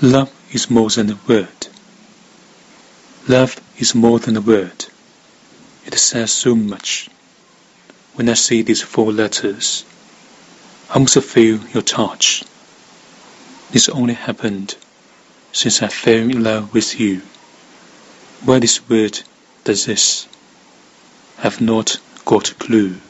Love is more than a word. Love is more than a word. It says so much. When I see these four letters, I must feel your touch. This only happened since I fell in love with you. Why this word does this? I've not got a clue.